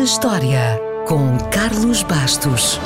na História, com Carlos Bastos.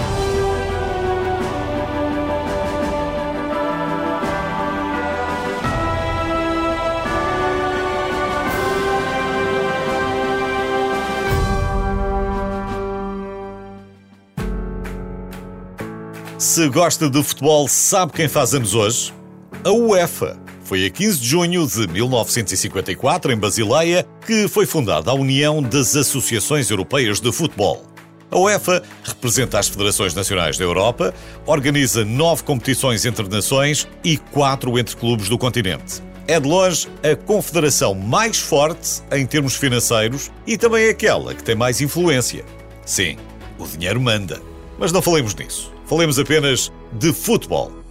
Se gosta de futebol, sabe quem faz anos hoje? A UEFA. Foi a 15 de junho de 1954, em Basileia, que foi fundada a União das Associações Europeias de Futebol. A UEFA representa as federações nacionais da Europa, organiza nove competições entre nações e quatro entre clubes do continente. É de longe a confederação mais forte em termos financeiros e também aquela que tem mais influência. Sim, o dinheiro manda. Mas não falemos nisso. Falemos apenas de futebol.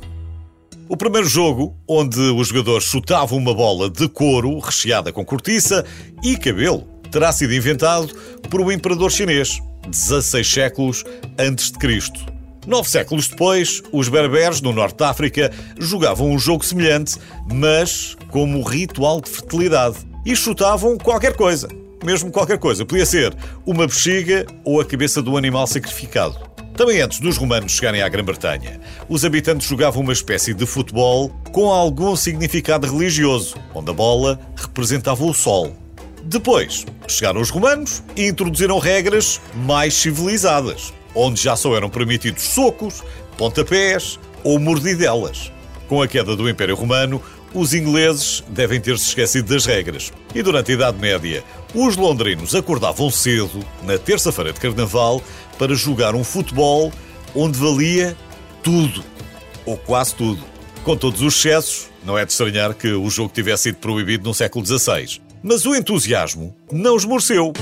O primeiro jogo, onde os jogadores chutavam uma bola de couro recheada com cortiça e cabelo, terá sido inventado por um imperador chinês, 16 séculos antes de Cristo. Nove séculos depois, os berberes no norte de África jogavam um jogo semelhante, mas como ritual de fertilidade. E chutavam qualquer coisa. Mesmo qualquer coisa. Podia ser uma bexiga ou a cabeça do animal sacrificado. Também antes dos romanos chegarem à Grã-Bretanha, os habitantes jogavam uma espécie de futebol com algum significado religioso, onde a bola representava o sol. Depois, chegaram os romanos e introduziram regras mais civilizadas, onde já só eram permitidos socos, pontapés ou mordidelas. Com a queda do Império Romano, os ingleses devem ter-se esquecido das regras. E durante a Idade Média, os londrinos acordavam cedo, na terça-feira de Carnaval, para jogar um futebol onde valia tudo, ou quase tudo. Com todos os excessos, não é de estranhar que o jogo tivesse sido proibido no século XVI. Mas o entusiasmo não esmoreceu.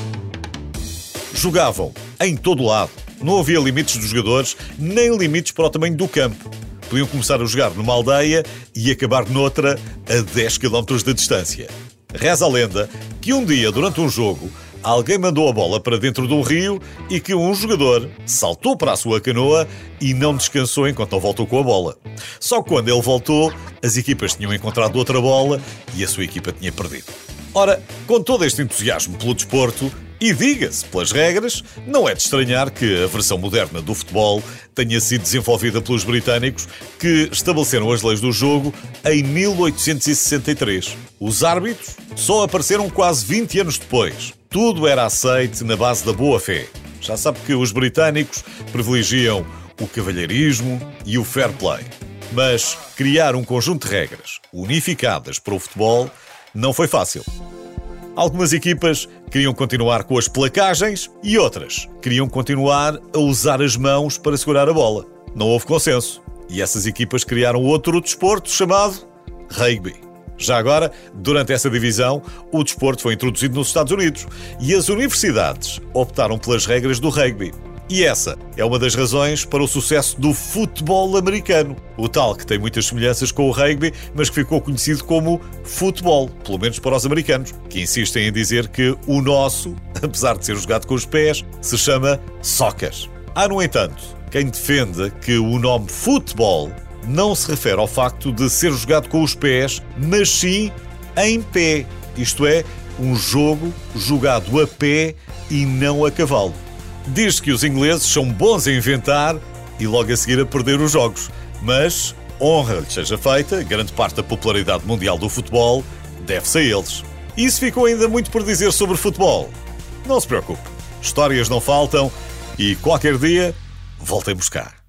Jogavam em todo lado. Não havia limites dos jogadores, nem limites para o tamanho do campo. Podiam começar a jogar numa aldeia e acabar noutra a 10 km de distância. Reza a lenda que um dia, durante um jogo, alguém mandou a bola para dentro de um rio e que um jogador saltou para a sua canoa e não descansou enquanto não voltou com a bola. Só quando ele voltou, as equipas tinham encontrado outra bola e a sua equipa tinha perdido. Ora, com todo este entusiasmo pelo desporto, e diga-se, pelas regras, não é de estranhar que a versão moderna do futebol tenha sido desenvolvida pelos britânicos que estabeleceram as leis do jogo em 1863. Os árbitros só apareceram quase 20 anos depois. Tudo era aceite na base da boa-fé. Já sabe que os britânicos privilegiam o cavalheirismo e o fair play. Mas criar um conjunto de regras unificadas para o futebol não foi fácil. Algumas equipas queriam continuar com as placagens e outras queriam continuar a usar as mãos para segurar a bola. Não houve consenso. E essas equipas criaram outro desporto chamado rugby. Já agora, durante essa divisão, o desporto foi introduzido nos Estados Unidos e as universidades optaram pelas regras do rugby. E essa é uma das razões para o sucesso do futebol americano. O tal que tem muitas semelhanças com o rugby, mas que ficou conhecido como futebol, pelo menos para os americanos, que insistem em dizer que o nosso, apesar de ser jogado com os pés, se chama soccer. Há, no entanto, quem defenda que o nome futebol não se refere ao facto de ser jogado com os pés, mas sim em pé. Isto é, um jogo jogado a pé e não a cavalo. Diz que os ingleses são bons a inventar e logo a seguir a perder os jogos. Mas, honra lhes seja feita, grande parte da popularidade mundial do futebol deve-se a eles. Isso ficou ainda muito por dizer sobre futebol. Não se preocupe, histórias não faltam e qualquer dia voltem buscar.